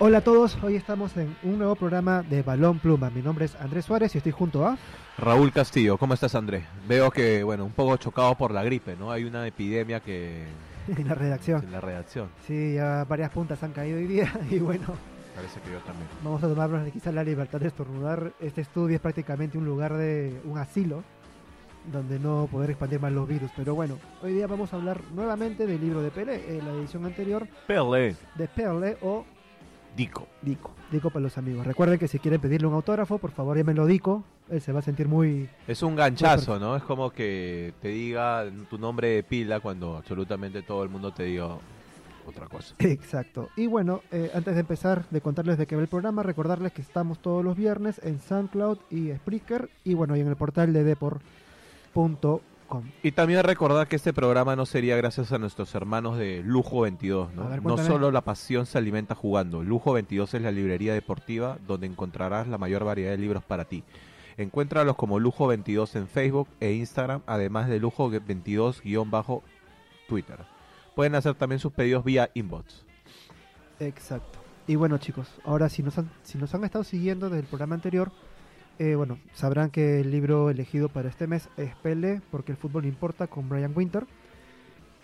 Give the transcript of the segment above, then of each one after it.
Hola a todos, hoy estamos en un nuevo programa de Balón Pluma. Mi nombre es Andrés Suárez y estoy junto a Raúl Castillo. ¿Cómo estás, Andrés? Veo que, bueno, un poco chocado por la gripe, ¿no? Hay una epidemia que... en la redacción. En la redacción. Sí, ya varias puntas han caído hoy día y bueno, Parece que yo también. vamos a tomarnos quizás la libertad de estornudar. Este estudio es prácticamente un lugar de un asilo donde no poder expandir más los virus. Pero bueno, hoy día vamos a hablar nuevamente del libro de Pelé, en la edición anterior Pele. de Perle o Dico. Dico. Dico para los amigos. Recuerden que si quieren pedirle un autógrafo, por favor llámenlo Dico. Él se va a sentir muy... Es un ganchazo, ¿no? Es como que te diga tu nombre de pila cuando absolutamente todo el mundo te diga otra cosa. Exacto. Y bueno, eh, antes de empezar de contarles de qué va el programa, recordarles que estamos todos los viernes en SoundCloud y Spreaker y bueno, y en el portal de depor.com. Y también recordar que este programa no sería gracias a nuestros hermanos de Lujo 22, ¿no? Ver, no solo la pasión se alimenta jugando. Lujo 22 es la librería deportiva donde encontrarás la mayor variedad de libros para ti. Encuéntralos como Lujo 22 en Facebook e Instagram, además de Lujo 22-Twitter. Pueden hacer también sus pedidos vía inbox. Exacto. Y bueno chicos, ahora si nos han, si nos han estado siguiendo desde el programa anterior, eh, bueno, sabrán que el libro elegido para este mes es Pele, porque el fútbol importa, con Brian Winter.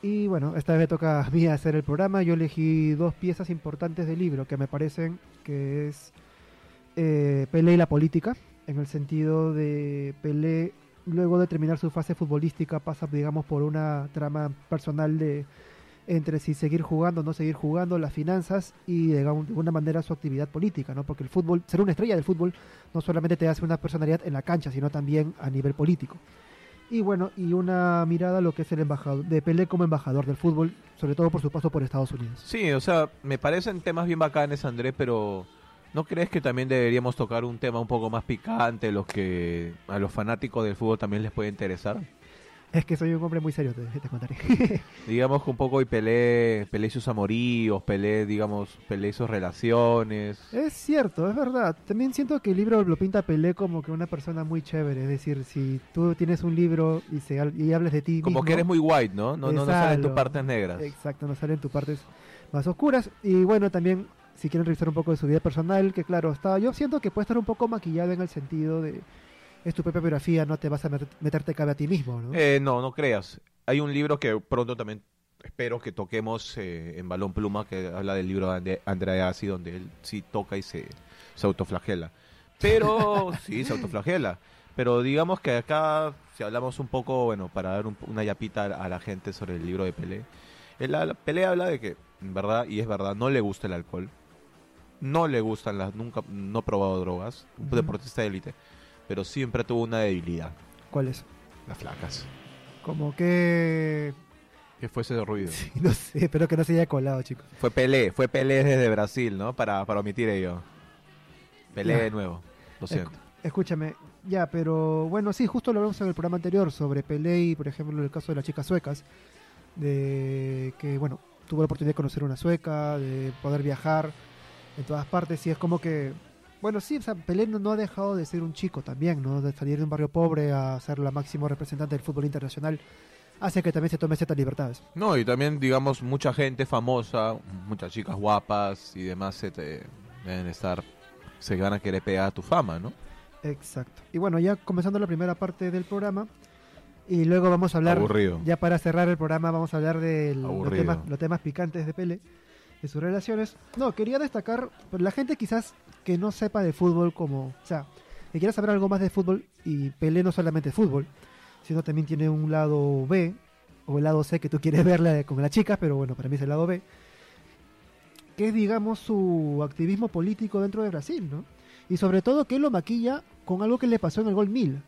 Y bueno, esta vez me toca a mí hacer el programa. Yo elegí dos piezas importantes del libro que me parecen que es eh, Pelé y la política, en el sentido de Pelé, luego de terminar su fase futbolística, pasa, digamos, por una trama personal de entre si seguir jugando o no seguir jugando, las finanzas y de alguna manera su actividad política, ¿no? Porque el fútbol, ser una estrella del fútbol no solamente te hace una personalidad en la cancha, sino también a nivel político. Y bueno, y una mirada a lo que es el embajador, de Pelé como embajador del fútbol, sobre todo por su paso por Estados Unidos. Sí, o sea, me parecen temas bien bacanes, Andrés, pero ¿no crees que también deberíamos tocar un tema un poco más picante, los que a los fanáticos del fútbol también les puede interesar? Es que soy un hombre muy serio, te, te contaré. Digamos que un poco y Pelé y sus amoríos, Pelé, digamos, Pelé y sus relaciones. es cierto, es verdad. También siento que el libro lo pinta Pelé como que una persona muy chévere. Es decir, si tú tienes un libro y, se, y hables de ti Como mismo, que eres muy white, ¿no? No, no, no salen tus partes negras. Exacto, no salen tus partes más oscuras. Y bueno, también si quieren revisar un poco de su vida personal, que claro, está, yo siento que puede estar un poco maquillado en el sentido de es tu propia biografía, no te vas a met- meterte cabe a ti mismo, ¿no? Eh, no, no creas. Hay un libro que pronto también espero que toquemos eh, en Balón Pluma, que habla del libro de Andrea Assi, donde él sí toca y se, se autoflagela. Pero, sí, se autoflagela. Pero digamos que acá, si hablamos un poco, bueno, para dar un- una yapita a, a la gente sobre el libro de Pelé, él habla- Pelé habla de que, en verdad, y es verdad, no le gusta el alcohol, no le gustan las, nunca, no ha probado drogas, un Ujú. deportista de élite, pero siempre tuvo una debilidad, ¿Cuál es? las flacas. Como que... Que fue ese ruido. sí, no sé, espero que no se haya colado, chicos. Fue Pelé, fue Pelé desde Brasil, ¿no? Para, para omitir ello. Pelé Ya. de nuevo, lo siento. Escúchame, ya, pero bueno, sí, justo lo hablamos en el programa anterior sobre Pelé y, por ejemplo, el caso de las chicas suecas, de que, bueno, tuvo la oportunidad de conocer una sueca, de poder viajar en todas partes, y es como que, bueno, sí, o sea, Pelé no, no ha dejado de ser un chico también, ¿no? De salir de un barrio pobre a ser la máximo representante del fútbol internacional, hace que también se tome ciertas libertades. No, y también, digamos, mucha gente famosa, muchas chicas guapas y demás se te deben estar, se van a querer pegar a tu fama, ¿no? Exacto. Y bueno, ya comenzando la primera parte del programa, y luego vamos a hablar... Aburrido. Ya para cerrar el programa vamos a hablar de los temas, los temas picantes de Pele, de sus relaciones. No, quería destacar, pero la gente quizás que no sepa de fútbol como, o sea, que quiera saber algo más de fútbol y Pelé no solamente fútbol, sino también tiene un lado B o el lado C que tú quieres verla con la chica, pero bueno, para mí es el lado B, que es digamos su activismo político dentro de Brasil, ¿no? Y sobre todo que él lo maquilla con algo que le pasó en el gol 1000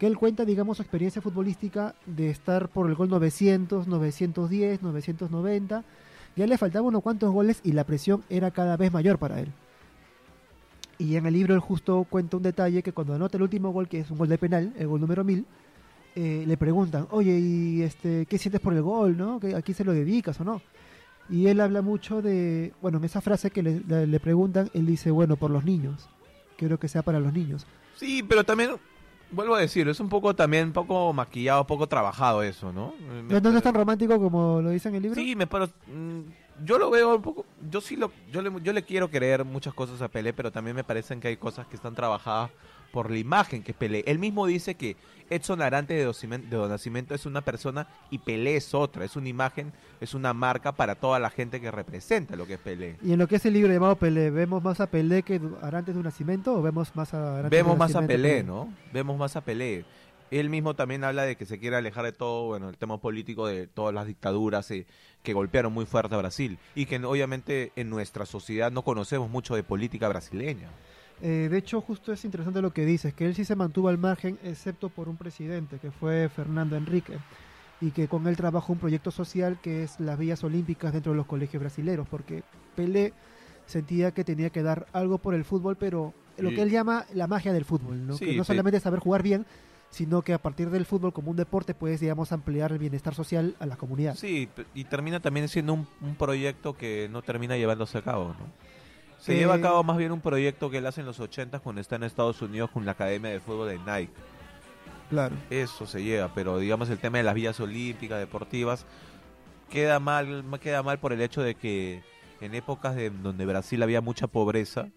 que él cuenta, digamos, su experiencia futbolística de estar por el gol 900, 910, 990. Ya le faltaban unos cuantos goles y la presión era cada vez mayor para él. Y en el libro él justo cuenta un detalle que cuando anota el último gol, que es un gol de penal, el gol número 1000, eh, le preguntan, oye, ¿y este, qué sientes por el gol? ¿no? ¿Que- ¿A quién se lo dedicas o no? Y él habla mucho de, bueno, en esa frase que le, le- le preguntan, él dice, bueno, por los niños. Quiero que sea para los niños. Sí, pero también, vuelvo a decir, es un poco también, un poco maquillado, poco trabajado eso, ¿No, no es tan romántico como lo dice en el libro? Sí, me paro- mm, yo lo veo un poco, yo sí lo, yo le, yo le quiero creer muchas cosas a Pelé, pero también me parecen que hay cosas que están trabajadas por la imagen que es Pelé. Él mismo dice que Edson Arantes de Don de Don Nacimiento es una persona y Pelé es otra, es una imagen, es una marca para toda la gente que representa lo que es Pelé. Y en lo que es el libro llamado Pelé, ¿vemos más a Pelé que Arantes de Nacimiento o vemos más a Arantes Vemos de más a Pelé, ¿no? Vemos más a Pelé. Él mismo también habla de que se quiere alejar de todo, bueno, el tema político de todas las dictaduras eh, que golpearon muy fuerte a Brasil y que obviamente en nuestra sociedad no conocemos mucho de política brasileña. Eh, de hecho, justo es interesante lo que dices, que él sí se mantuvo al margen, excepto por un presidente, que fue Fernando Enrique, y que con él trabajó un proyecto social que es las vías olímpicas dentro de los colegios brasileños, porque Pelé sentía que tenía que dar algo por el fútbol, pero lo que él llama la magia del fútbol, ¿no? Sí, que no solamente es saber jugar bien, sino que a partir del fútbol como un deporte puedes, digamos, ampliar el bienestar social a la comunidad. Sí, y termina también siendo un, un proyecto que no termina llevándose a cabo, ¿no? Se Eh, lleva a cabo más bien un proyecto que él hace en los 80 cuando está en Estados Unidos con la Academia de Fútbol de Nike. Claro. Eso se lleva, pero digamos el tema de las vías olímpicas, deportivas, queda mal, ma- queda mal por el hecho de que en épocas de donde Brasil había mucha pobreza,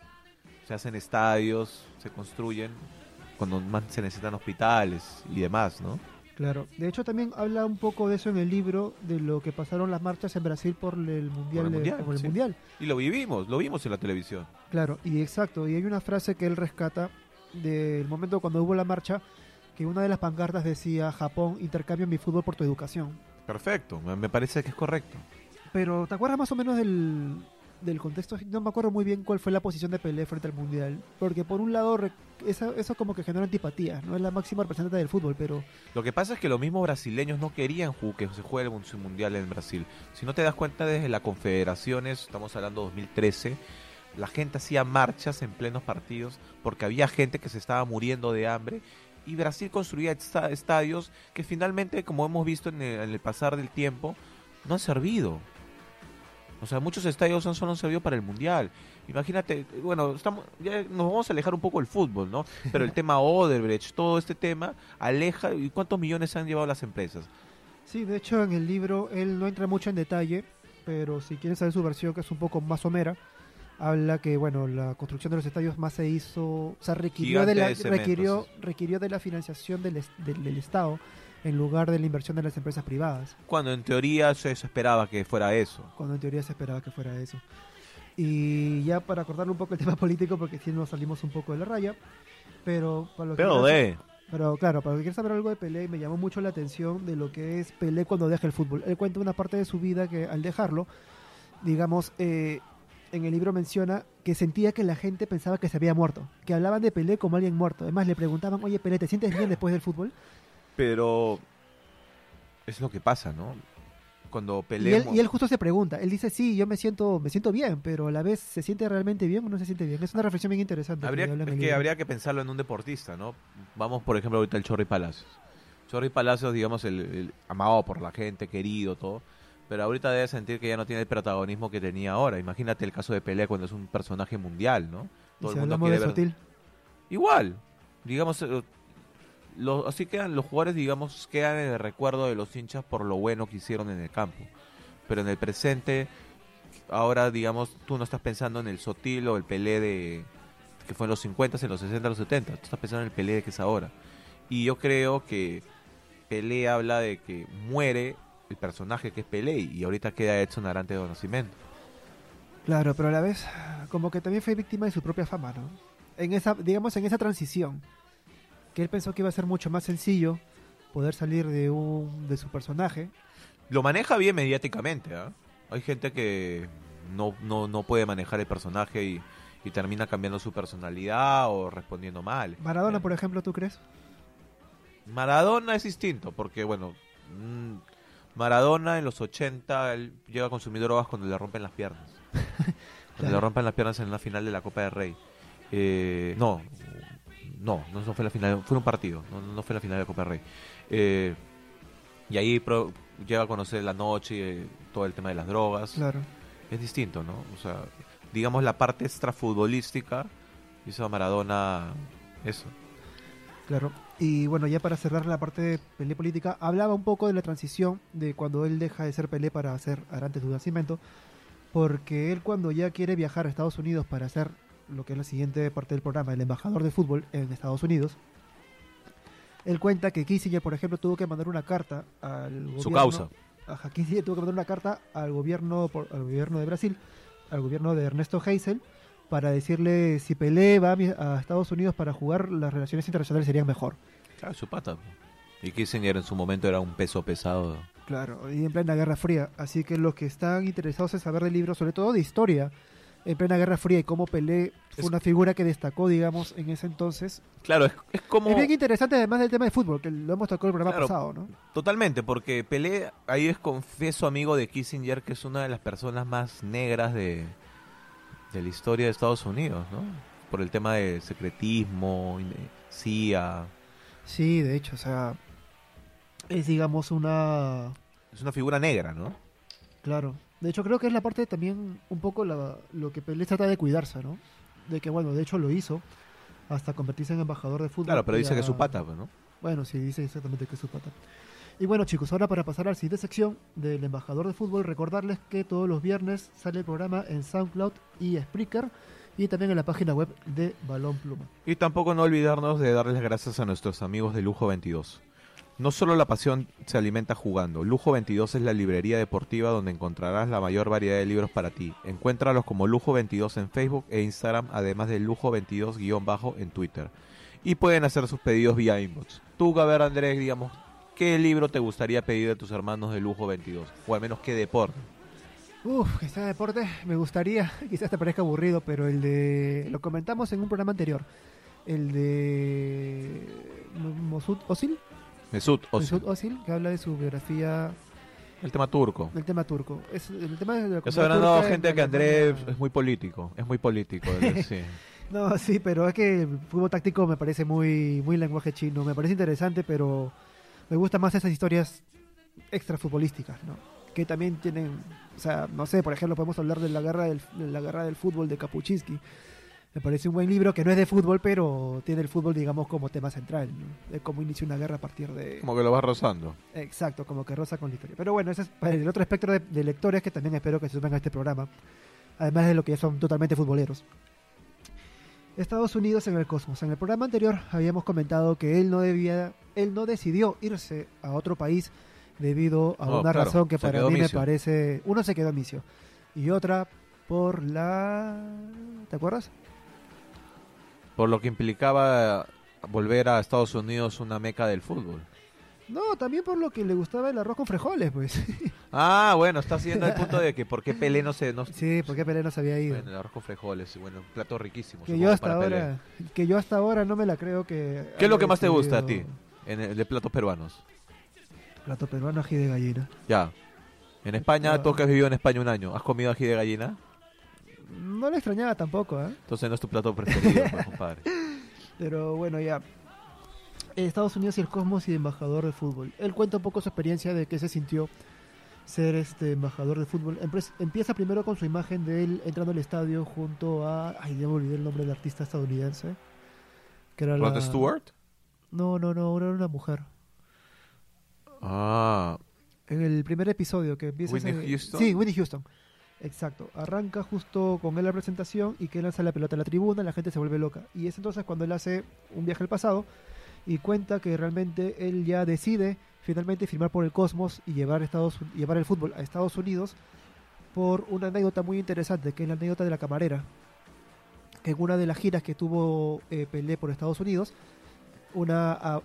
se hacen estadios, se construyen, cuando más se necesitan hospitales y demás, ¿no? Claro, de hecho también habla un poco de eso en el libro, de lo que pasaron las marchas en Brasil por el Mundial. el de- Mundial, por el sí. mundial. Y lo vivimos, lo vimos en la televisión. Claro, y exacto, y hay una frase que él rescata del momento cuando hubo la marcha, que una de las pancartas decía, Japón, intercambio mi fútbol por tu educación. Perfecto, me parece que es correcto. Pero, ¿te acuerdas más o menos del, del contexto? No me acuerdo muy bien cuál fue la posición de Pelé frente al Mundial, porque por un lado, re- eso, como que genera antipatía, no es la máxima representante del fútbol, pero Lo que pasa es que los mismos brasileños no querían que se juegue el mun- mundial en Brasil. Si no te das cuenta, desde las confederaciones, estamos hablando 2013, la gente hacía marchas en plenos partidos porque había gente que se estaba muriendo de hambre y Brasil construía esta- estadios que finalmente, como hemos visto en el, en el pasar del tiempo, no han servido. O sea, muchos estadios han solo han servido para el mundial. Imagínate, bueno, estamos, ya nos vamos a alejar un poco del fútbol, ¿no? Pero el tema Odebrecht, todo este tema, aleja. ¿Y cuántos millones han llevado las empresas? Sí, de hecho en el libro él no entra mucho en detalle, pero si quieren saber su versión, que es un poco más somera, habla que bueno la construcción de los estadios más se hizo, o sea, requirió Gigante de la, de cemento, requirió, requirió de la financiación del, del Estado en lugar de la inversión de las empresas privadas, Cuando en teoría se esperaba que fuera eso. cuando en teoría se esperaba que fuera eso. Y ya para acordarle un poco el tema político, porque si nos salimos un poco de la raya, pero para lo que Pero de... Pero claro, para que quieren saber algo de Pelé, me llamó mucho la atención de lo que es Pelé cuando deja el fútbol. Él cuenta una parte de su vida que al dejarlo, digamos, eh, en el libro menciona que sentía que la gente pensaba que se había muerto, que hablaban de Pelé como alguien muerto. Además le preguntaban, oye Pelé, ¿te sientes bien después del fútbol? Pero es lo que pasa, ¿no? Cuando Y él, peleamos... y él justo se pregunta, él dice, sí, yo me siento, me siento bien, pero a la vez, ¿se siente realmente bien o no se siente bien? Es una reflexión bien interesante. Habría, que es que habría que pensarlo en un deportista, ¿no? Vamos, por ejemplo, ahorita el Chorri Palacios. Chorri Palacios, digamos, el, el amado por la gente, querido, todo. Pero ahorita debe sentir que ya no tiene el protagonismo que tenía ahora. Imagínate el caso de Pelé cuando es un personaje mundial, ¿no? Y Todo si el mundo de quiere ver. Igual, digamos, eh, los, así quedan los jugadores, digamos, quedan en el recuerdo de los hinchas por lo bueno que hicieron en el campo. Pero en el presente, ahora, digamos, tú no estás pensando en el Sotil o el Pelé de que fue en los 50, en los 60, en los 70. Tú estás pensando en el Pelé que es ahora. Y yo creo que Pelé habla de que muere el personaje que es Pelé y ahorita queda Edson Arante de Nacimiento. Claro, pero a la vez, como que también fue víctima de su propia fama, ¿no? En esa, digamos, en esa transición, que él pensó que iba a ser mucho más sencillo poder salir de un, de su personaje. Lo maneja bien mediáticamente, ¿ah? Hay gente que no, no, no puede manejar el personaje y, y termina cambiando su personalidad o respondiendo mal. Maradona, Eh, por ejemplo, ¿tú crees? Maradona es distinto, porque bueno, mm, Maradona en los 80 él llega a consumir drogas cuando le rompen las piernas. Cuando Claro. le rompen las piernas en una final de la Copa del Rey. Eh, no, no, no fue la final, fue un partido, no, no fue la final de Copa del Rey. Eh, y ahí pro- llega a conocer la noche y eh, todo el tema de las drogas. Claro. Es distinto, ¿no? O sea, digamos la parte extrafutbolística hizo a Maradona eso. Claro. Y bueno, ya para cerrar la parte de Pelé política, hablaba un poco de la transición de cuando él deja de ser Pelé para ser Arantes de Nacimiento. porque él cuando ya quiere viajar a Estados Unidos para hacer lo que es la siguiente parte del programa, el embajador de fútbol en Estados Unidos, él cuenta que Kissinger, por ejemplo, tuvo que mandar una carta al gobierno. Su causa. Ajá, Kissinger tuvo que mandar una carta al gobierno, por- al gobierno de Brasil, al gobierno de Ernesto Geisel, para decirle si Pelé va a, a Estados Unidos para jugar, las relaciones internacionales serían mejor. Claro, su pata. Y Kissinger en su momento era un peso pesado. Claro, y en plena Guerra Fría. Así que los que están interesados en saber del libro, sobre todo de historia, en plena Guerra Fría y cómo Pelé fue Es- una figura que destacó, digamos, en ese entonces. Claro, es, es como... Es bien interesante además del tema de fútbol, que lo hemos tocado el programa Claro. pasado, ¿no? Totalmente, porque Pelé, ahí es confieso amigo de Kissinger, que es una de las personas más negras de, de la historia de Estados Unidos, ¿no? Por el tema de secretismo, CIA. Sí, de hecho, o sea, es digamos una... Es una figura negra, ¿no? Claro. De hecho, creo que es la parte también un poco la, lo que Pelé trata de cuidarse, ¿no? De que, bueno, de hecho lo hizo hasta convertirse en embajador de fútbol. Claro, pero dice que es su pata, pues, ¿no? Bueno, sí, dice exactamente que es su pata. Y bueno, chicos, ahora para pasar a la siguiente sección del embajador de fútbol, recordarles que todos los viernes sale el programa en SoundCloud y Spreaker y también en la página web de Balón Pluma. Y tampoco no olvidarnos de darles las gracias a nuestros amigos de Lujo 22. No solo la pasión se alimenta jugando, Lujo 22 es la librería deportiva donde encontrarás la mayor variedad de libros para ti. Encuéntralos como Lujo 22 en Facebook e Instagram, además de Lujo 22-bajo en Twitter. Y pueden hacer sus pedidos vía inbox. Tú, a ver, Andrés, digamos, ¿qué libro te gustaría pedir a tus hermanos de Lujo 22? O al menos qué deporte. Uf, que sea deporte, me gustaría, quizás te parezca aburrido, pero el de... Lo comentamos en un programa anterior. El de... Mosut Osil, Mesut Özil. Mesut Özil, que habla de su biografía El tema turco. del tema turco. Es el tema de la Eso hablando gente que Andrés es muy político. Es muy político. él, sí. No, sí, pero es que el fútbol táctico me parece muy, muy lenguaje chino. Me parece interesante, pero me gustan más esas historias extrafutbolísticas, ¿no? Que también tienen, o sea, no sé, por ejemplo, podemos hablar de la guerra del, de la guerra del fútbol de Kapuczynski. Me parece un buen libro que no es de fútbol, pero tiene el fútbol, digamos, como tema central, ¿no? De cómo inicia una guerra a partir de... Como que lo vas rozando. Exacto, como que rosa con la historia. Pero bueno, ese es para el otro espectro de, de lectores que también espero que se sumen a este programa. Además de lo que ya son totalmente futboleros. Estados Unidos en el cosmos. En el programa anterior habíamos comentado que él no debía, él no decidió irse a otro país debido a No, una claro, razón que para mí me parece, uno se quedó misio y otra por la, ¿te acuerdas? Por lo que implicaba volver a Estados Unidos una meca del fútbol. No, también por lo que le gustaba el arroz con frijoles, pues. Ah, bueno, está haciendo el punto de que por qué Pelé no se... No, sí, porque Pelé no se había ido. Bueno, el arroz con frijoles, bueno, un plato riquísimo. que yo hasta para Pelé. ahora, que yo hasta ahora no me la creo que. ¿Qué es lo que más te gusta a ti en el, de platos peruanos? Plato peruano ají de gallina. Ya. En España, tú que has vivido en España un año, ¿has comido ají de gallina? No lo extrañaba tampoco, ¿eh? Entonces no es tu plato preferido, pues, compadre. Pero bueno, ya. Estados Unidos y el Cosmos y embajador de fútbol. Él cuenta un poco su experiencia de que se sintió ser este embajador de fútbol. Empieza primero con su imagen de él entrando al estadio junto a. Ay, ya me olvidé el nombre del artista estadounidense. Que era ¿Rod la... Stewart? No, no, no, era una mujer. Ah, En el primer episodio que empieza. Whitney ese- Houston. Sí, Whitney Houston. Exacto. Arranca justo con él la presentación y que lanza la pelota a la tribuna, la gente se vuelve loca. Y es entonces cuando él hace un viaje al pasado y cuenta que realmente él ya decide finalmente firmar por el Cosmos y llevar, Estados, llevar el fútbol a Estados Unidos por una anécdota muy interesante, que es la anécdota de la camarera. En una de las giras que tuvo eh, Pelé por Estados Unidos, una,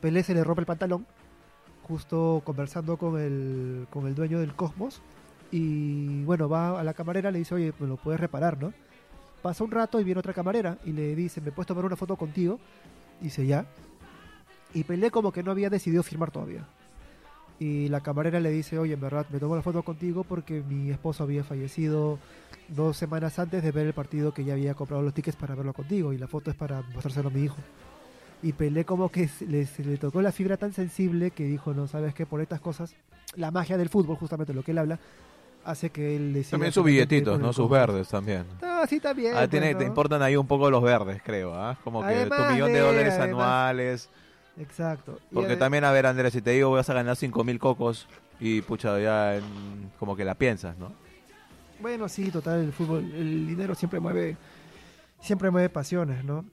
Pelé se le rompe el pantalón justo conversando con el, con el dueño del Cosmos. Y bueno, va a la camarera, le dice, oye, me lo puedes reparar, ¿no? Pasa un rato y viene otra camarera y le dice, ¿me puedes tomar una foto contigo? Dice, ya. Y Pelé como que no había decidido firmar todavía. Y la camarera le dice, oye, en verdad, me tomo la foto contigo porque mi esposo había fallecido dos semanas antes de ver el partido que ya había comprado los tickets para verlo contigo. Y la foto es para mostrárselo a mi hijo. Y Pelé como que le tocó la fibra tan sensible que dijo, no, sabes qué, por estas cosas, la magia del fútbol, justamente lo que él habla, hace que él decida... también sus billetitos, ¿no? Sus verdes también. Ah, sí, también. Ah, tiene, pues, te ¿no? importan ahí un poco los verdes, creo, ¿ah? Como que tu millón de dólares además- anuales. Exacto. Porque también, a ver, Andrés, si te digo vas a ganar cinco mil cocos y pucha, ya en- como que la piensas, ¿no? Bueno, sí, total, el fútbol, el dinero siempre mueve, siempre mueve pasiones, ¿no?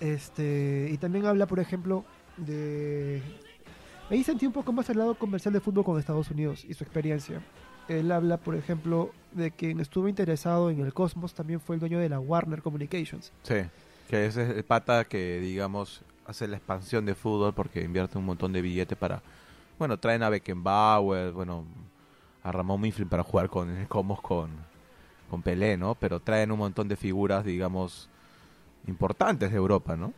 Este, y también habla, por ejemplo, de... Ahí sentí un poco más el lado comercial de fútbol con Estados Unidos y su experiencia. Él habla, por ejemplo, de quien estuvo interesado en el Cosmos también fue el dueño de la Warner Communications. Sí, que ese es el pata que, digamos, hace la expansión de fútbol porque invierte un montón de billetes para... Bueno, traen a Beckenbauer, bueno, a Ramón Mifflin para jugar con el Cosmos con, con Pelé, ¿no? Pero traen un montón de figuras, digamos, importantes de Europa, ¿no?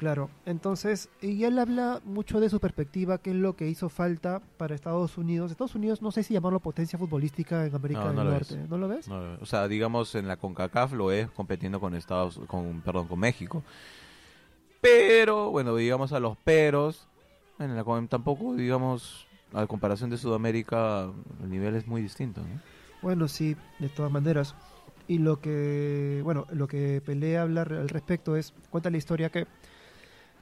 Claro, entonces, y él habla mucho de su perspectiva, qué es lo que hizo falta para Estados Unidos. Estados Unidos, no sé si llamarlo potencia futbolística en América No, del no lo Norte, es. ¿no lo ves? No, o sea, digamos en la CONCACAF lo es compitiendo con Estados con perdón, con México. Pero, bueno, digamos a los peros, en la tampoco digamos a comparación de Sudamérica el nivel es muy distinto, ¿no? Bueno, sí, de todas maneras. Y lo que, bueno, lo que Pelé habla al respecto es, cuenta la historia que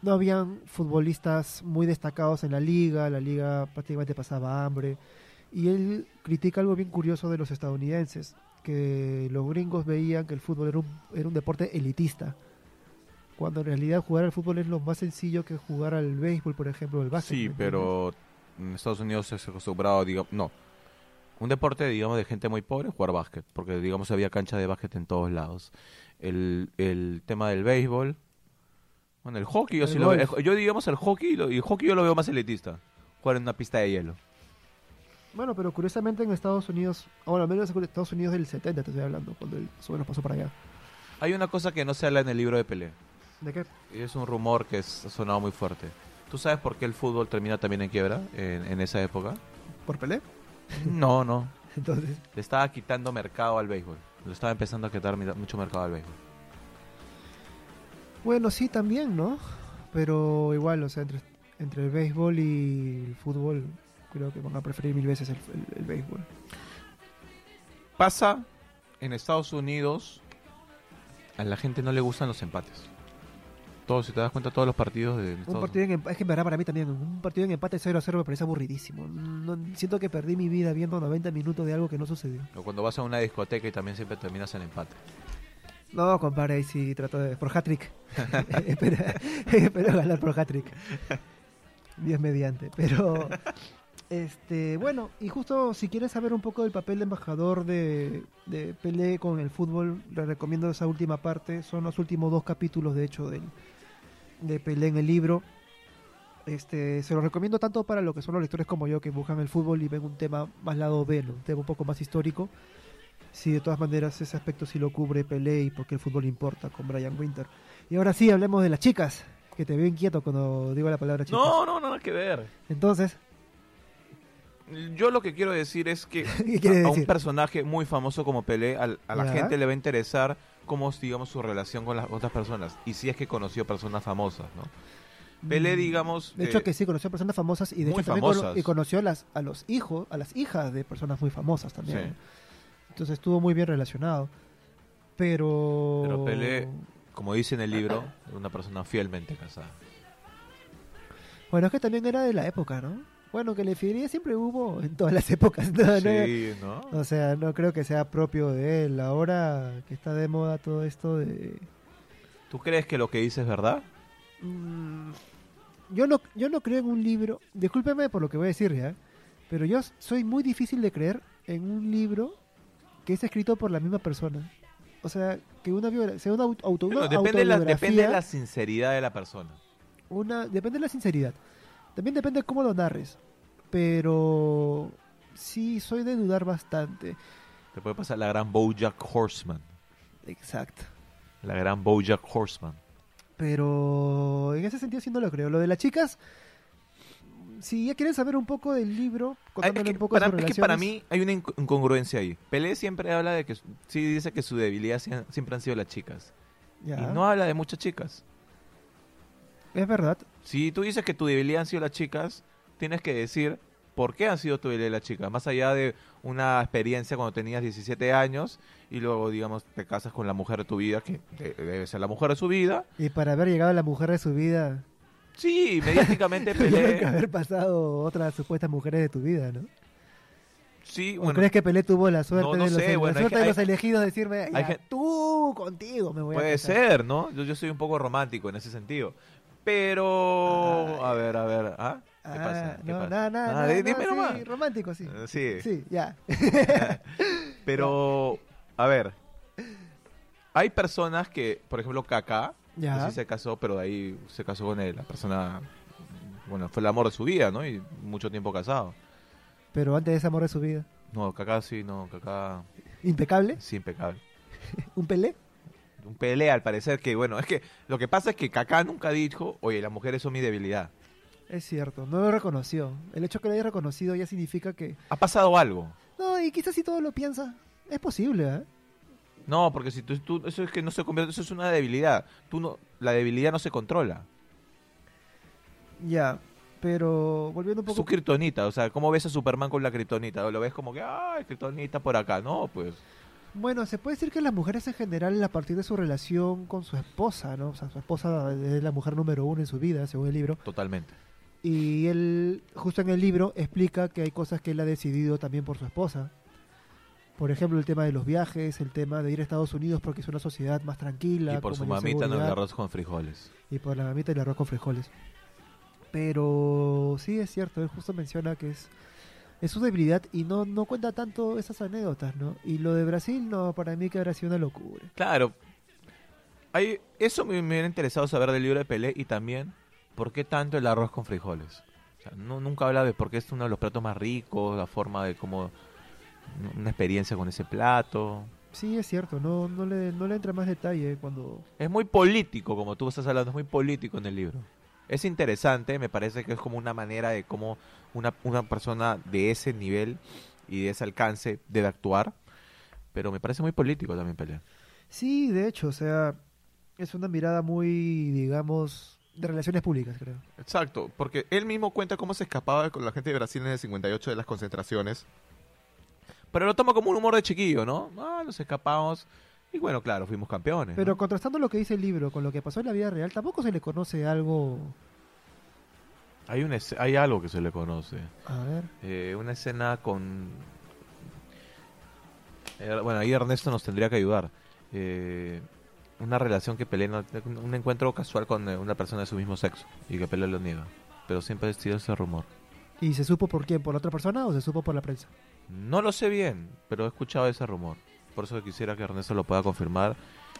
no habían futbolistas muy destacados en la liga, la liga prácticamente pasaba hambre. Y él critica algo bien curioso de los estadounidenses, que los gringos veían que el fútbol era un, era un deporte elitista, cuando en realidad jugar al fútbol es lo más sencillo que jugar al béisbol, por ejemplo, el básquet. Sí, pero en Estados Unidos se ha acostumbrado, digamos, no. Un deporte, digamos, de gente muy pobre, jugar básquet, porque, digamos, había cancha de básquet en todos lados. El, el tema del béisbol, bueno, el hockey, yo El sí lo veo, el- yo, digamos, el hockey, lo- y el hockey yo lo veo más elitista, jugar en una pista de hielo. Bueno, pero curiosamente en Estados Unidos, o bueno, al menos en Estados Unidos del 70 te estoy hablando, cuando él más o menos pasó para allá. Hay una cosa que no se habla en el libro de Pelé, ¿De qué? y es un rumor que es- ha sonado muy fuerte. ¿Tú sabes por qué el fútbol termina también en quiebra en, en esa época? ¿Por Pelé? No, no. Entonces, Le estaba quitando mercado al béisbol. Le estaba empezando a quitar mucho mercado al béisbol. Bueno, sí, también, ¿no? Pero igual, o sea, entre, entre el béisbol y el fútbol, creo que van a preferir mil veces el, el- el béisbol. Pasa en Estados Unidos, a la gente no le gustan los empates. Todos, si te das cuenta, todos los partidos de Un Estados partido en empate, es que en verdad para mí también, un partido en empate 0 a 0 me parece aburridísimo. No- siento que perdí mi vida viendo 90 minutos de algo que no sucedió. O cuando vas a una discoteca y también siempre terminas en empate. No, compadre, ahí sí trato de. Por hat-trick. espero, ganar por hat-trick. Dios mediante. Pero. Este, bueno, y justo si quieres saber un poco del papel de embajador de, de Pelé con el fútbol, le recomiendo esa última parte. Son los últimos dos capítulos, de hecho, del, de Pelé en el libro. Este, se lo recomiendo tanto para lo que son los lectores como yo que buscan el fútbol y ven un tema más lado B, ¿no? un tema un poco más histórico. Sí, de todas maneras, ese aspecto sí lo cubre Pelé y porque el fútbol importa con Brian Winter. Y ahora sí, hablemos de las chicas, que te veo inquieto cuando digo la palabra chicas. No, no, nada que ver. Entonces, Yo lo que quiero decir es que ¿qué quiere a, un personaje muy famoso como Pelé, al- a, la Ya. gente le va a interesar cómo es, digamos, su relación con las otras personas. Y si es que conoció personas famosas, ¿no? Pelé, Mm, digamos... De hecho eh, que sí, conoció a personas famosas y de hecho también cono- y conoció las, a los hijos, a las hijas de personas muy famosas también. Sí. Entonces estuvo muy bien relacionado. Pero... Pero Pelé, como dice en el libro, es una persona fielmente casada. Bueno, es que también era de la época, ¿no? Bueno, que la infidelidad siempre hubo en todas las épocas. ¿no? Sí, ¿no? O sea, no creo que sea propio de él. Ahora que está de moda todo esto de... ¿Tú crees que lo que dice es verdad? Mm, yo no, yo no creo en un libro, discúlpeme por lo que voy a decir ya, pero yo soy muy difícil de creer en un libro que es escrito por la misma persona. O sea, que una sea una au- auto, una depende, de la, depende de la sinceridad de la persona. una, depende de la sinceridad. También depende de cómo lo narres. Pero sí, soy de dudar bastante. Te puede pasar la gran Bojack Horseman. Exacto. La gran Bojack Horseman. Pero en ese sentido sí no lo creo. Lo de las chicas, si ya quieren saber un poco del libro, contándole es, que un poco para, de sus es que para mí hay una inc- incongruencia ahí. Pelé siempre habla de que, sí dice que su debilidad sie- siempre han sido las chicas. Ya, Y no habla de muchas chicas. es verdad. Si tú dices que tu debilidad han sido las chicas, tienes que decir por qué han sido tu debilidad las chicas. Más allá de una experiencia cuando tenías 17 años y luego, digamos, te casas con la mujer de tu vida, que de- debe ser la mujer de su vida. Y para haber llegado a la mujer de su vida, Sí, mediáticamente tuvieron que Pelé... haber pasado otras supuestas mujeres de tu vida, ¿no? Sí, ¿O bueno, crees que Pelé tuvo la suerte, No, no de, los, sé, la bueno, hay suerte de los elegidos de decirme, hay "Ya, que- tú contigo me voy a puede casar"? ser, ¿no? Yo, yo soy un poco romántico en ese sentido. Pero, Ay. a ver, a ver, ¿ah? ¿Qué Ah, pasa? ¿Qué no, pasa? nada, nada, Ah, nada, di- nada, dime sí, nomás. romántico, sí. Eh, Sí, Sí, ya. pero, a ver, hay personas que, por ejemplo, Kaká, Ya. se casó, pero de ahí se casó con él, la persona, bueno, fue el amor de su vida, ¿no? Y mucho tiempo casado. Pero antes de ese amor de su vida. No, Kaká sí, no, Kaká Impecable. sí, impecable. Un Pelé. Un pelea al parecer que, bueno, es que lo que pasa es que Kaká nunca dijo, oye, las mujeres son mi debilidad. Es cierto, no lo reconoció. El hecho que lo haya reconocido ya significa que... Ha pasado algo. No, y quizás si todo lo piensa, es posible, ¿eh? No, porque si tú, tú- eso es que no se convierte, eso es una debilidad. Tú no, la debilidad no se controla. Ya, pero volviendo un poco... Su kriptonita, o sea, ¿cómo ves a Superman con la kriptonita? Lo ves como que, ay, kriptonita por acá. No, pues. Bueno, se puede decir que las mujeres en general, a partir de su relación con su esposa, ¿no? O sea, su esposa es la mujer número uno en su vida, según el libro. Totalmente. Y él, justo en el libro, explica que hay cosas que él ha decidido también por su esposa. Por ejemplo, el tema de los viajes, el tema de ir a Estados Unidos porque es una sociedad más tranquila. y por su mamita no el arroz con frijoles. Y por la mamita y el arroz con frijoles. Pero sí es cierto, él justo menciona que es, es su debilidad y no, no cuenta tanto esas anécdotas, ¿no? Y lo de Brasil, no, para mí que habrá sido una locura. Claro. Hay, eso me, me hubiera interesado saber del libro de Pelé y también por qué tanto el arroz con frijoles. O sea, no, nunca habla de por qué es uno de los platos más ricos, la forma de cómo una experiencia con ese plato. Sí, es cierto, no, no, le, no le entra más detalle cuando... Es muy político, como tú estás hablando, es muy político en el libro. Es interesante, me parece que es como una manera de cómo una, una persona de ese nivel y de ese alcance debe actuar, pero me parece muy político también Pelé. Sí, de hecho, o sea, es una mirada muy, digamos, de relaciones públicas, creo. Exacto, porque él mismo cuenta cómo se escapaba con la gente de Brasil en el 58 de las concentraciones. Pero lo toma como un humor de chiquillo, ¿no? Ah, nos escapamos. Y bueno, claro, fuimos campeones. Pero ¿no? contrastando lo que dice el libro con lo que pasó en la vida real, tampoco se le conoce algo... hay, una hay algo que se le conoce. A ver, Eh, una escena con... Eh, bueno, ahí Ernesto nos tendría que ayudar. Eh, una relación que Pelé... no- un encuentro casual con eh, una persona de su mismo sexo. Y que Pelé lo niega. Pero siempre ha existido ese rumor. ¿y se supo por quién? ¿Por la otra persona o se supo por la prensa? No lo sé bien, pero he escuchado ese rumor. Por eso quisiera que Ernesto lo pueda confirmar.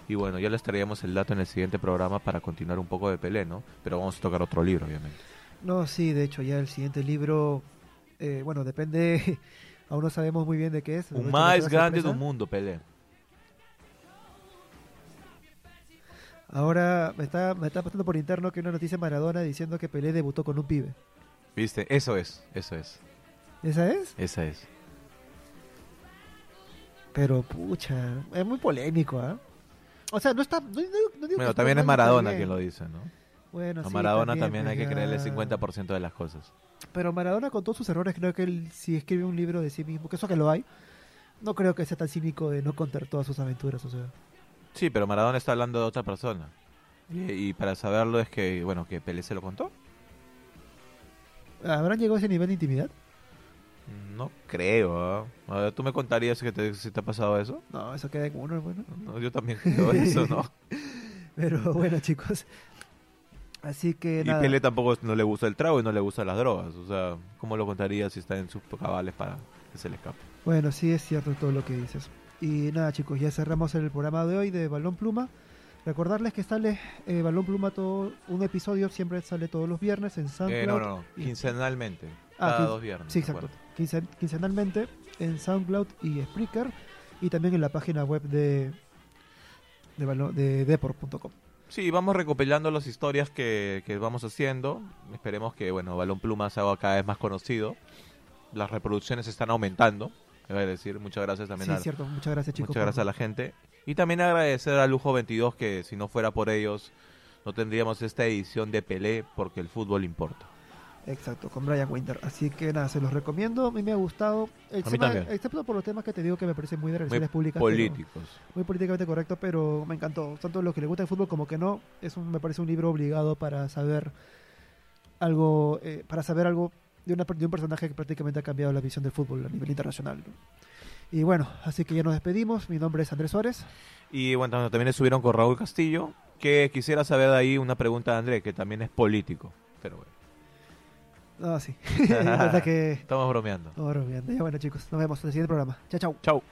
Y bueno, ya les traíamos el dato en el siguiente programa para continuar un poco de Pelé, ¿no? Pero vamos a tocar otro libro, obviamente. No, sí, de hecho, ya el siguiente libro, eh, bueno, depende, aún no sabemos muy bien de qué es. Un más grande del mundo, Pelé. Ahora me está, me está pasando por interno que una noticia Maradona diciendo que Pelé debutó con un pibe. ¿Viste? Eso es, eso es, ¿Esa es? esa es. Pero pucha, es muy polémico, ¿ah? O sea, no está... No, no- no digo Bueno, que también es Maradona quien lo dice, ¿no? Bueno, A sí, Maradona también, pues hay que creerle el 50% de las cosas. Pero Maradona con todos sus errores, creo que él si escribe un libro de sí mismo, que eso que lo hay, no creo que sea tan cínico de no contar todas sus aventuras, o sea... Sí, pero Maradona está hablando de otra persona. Y, y para saberlo es que, bueno, que Pelé se lo contó. ¿Habrán llegado a ese nivel de intimidad? No creo. ¿ah? A ver, ¿tú me contarías que te, si te ha pasado eso? No, eso queda en uno, bueno. No, yo también creo eso, ¿no? Pero bueno, chicos. Así que Y nada. Pelé tampoco no le gusta el trago y no le gustan las drogas. O sea, ¿cómo lo contaría si está en sus cabales para que se le escape? Bueno, sí es cierto todo lo que dices. Y nada, chicos, ya cerramos el programa de hoy de Balón Pluma. Recordarles que sale eh, Balón Pluma todo un episodio siempre sale todos los viernes en SoundCloud. Eh, no, no, no. y- Quincenalmente. Ah, cada dos viernes. Sí, ¿de exacto. Quincenalmente en SoundCloud y Spreaker y también en la página web de de, de deport.com. Sí, vamos recopilando las historias que, que vamos haciendo. Esperemos que, bueno, Balón Pluma se haga cada vez más conocido. Las reproducciones están aumentando. Es decir, muchas gracias también Sí, a, cierto. Muchas gracias, chicos. muchas gracias a la gente. Y también agradecer a Lujo 22 que si no fuera por ellos no tendríamos esta edición de Pelé porque el fútbol importa. Exacto, con Brian Winter. Así que nada, se los recomiendo. A mí me ha gustado. Excepto, excepto por los temas que te digo que me parecen muy de relaciones muy públicas. Políticos. Muy políticamente correcto, pero me encantó. Tanto los que les gusta el fútbol como que no. Es un, me parece un libro obligado para saber algo, eh, para saber algo de, una, un personaje que prácticamente ha cambiado la visión del fútbol a nivel internacional. Y bueno, así que ya nos despedimos. Mi nombre es Andrés Suárez. Y bueno, también estuvieron con Raúl Castillo, que quisiera saber de ahí una pregunta de Andrés, que también es político. No, sí. que... Estamos bromeando. Estamos bromeando. Ya bueno, chicos, nos vemos en el siguiente programa. Chao, chao. Chao.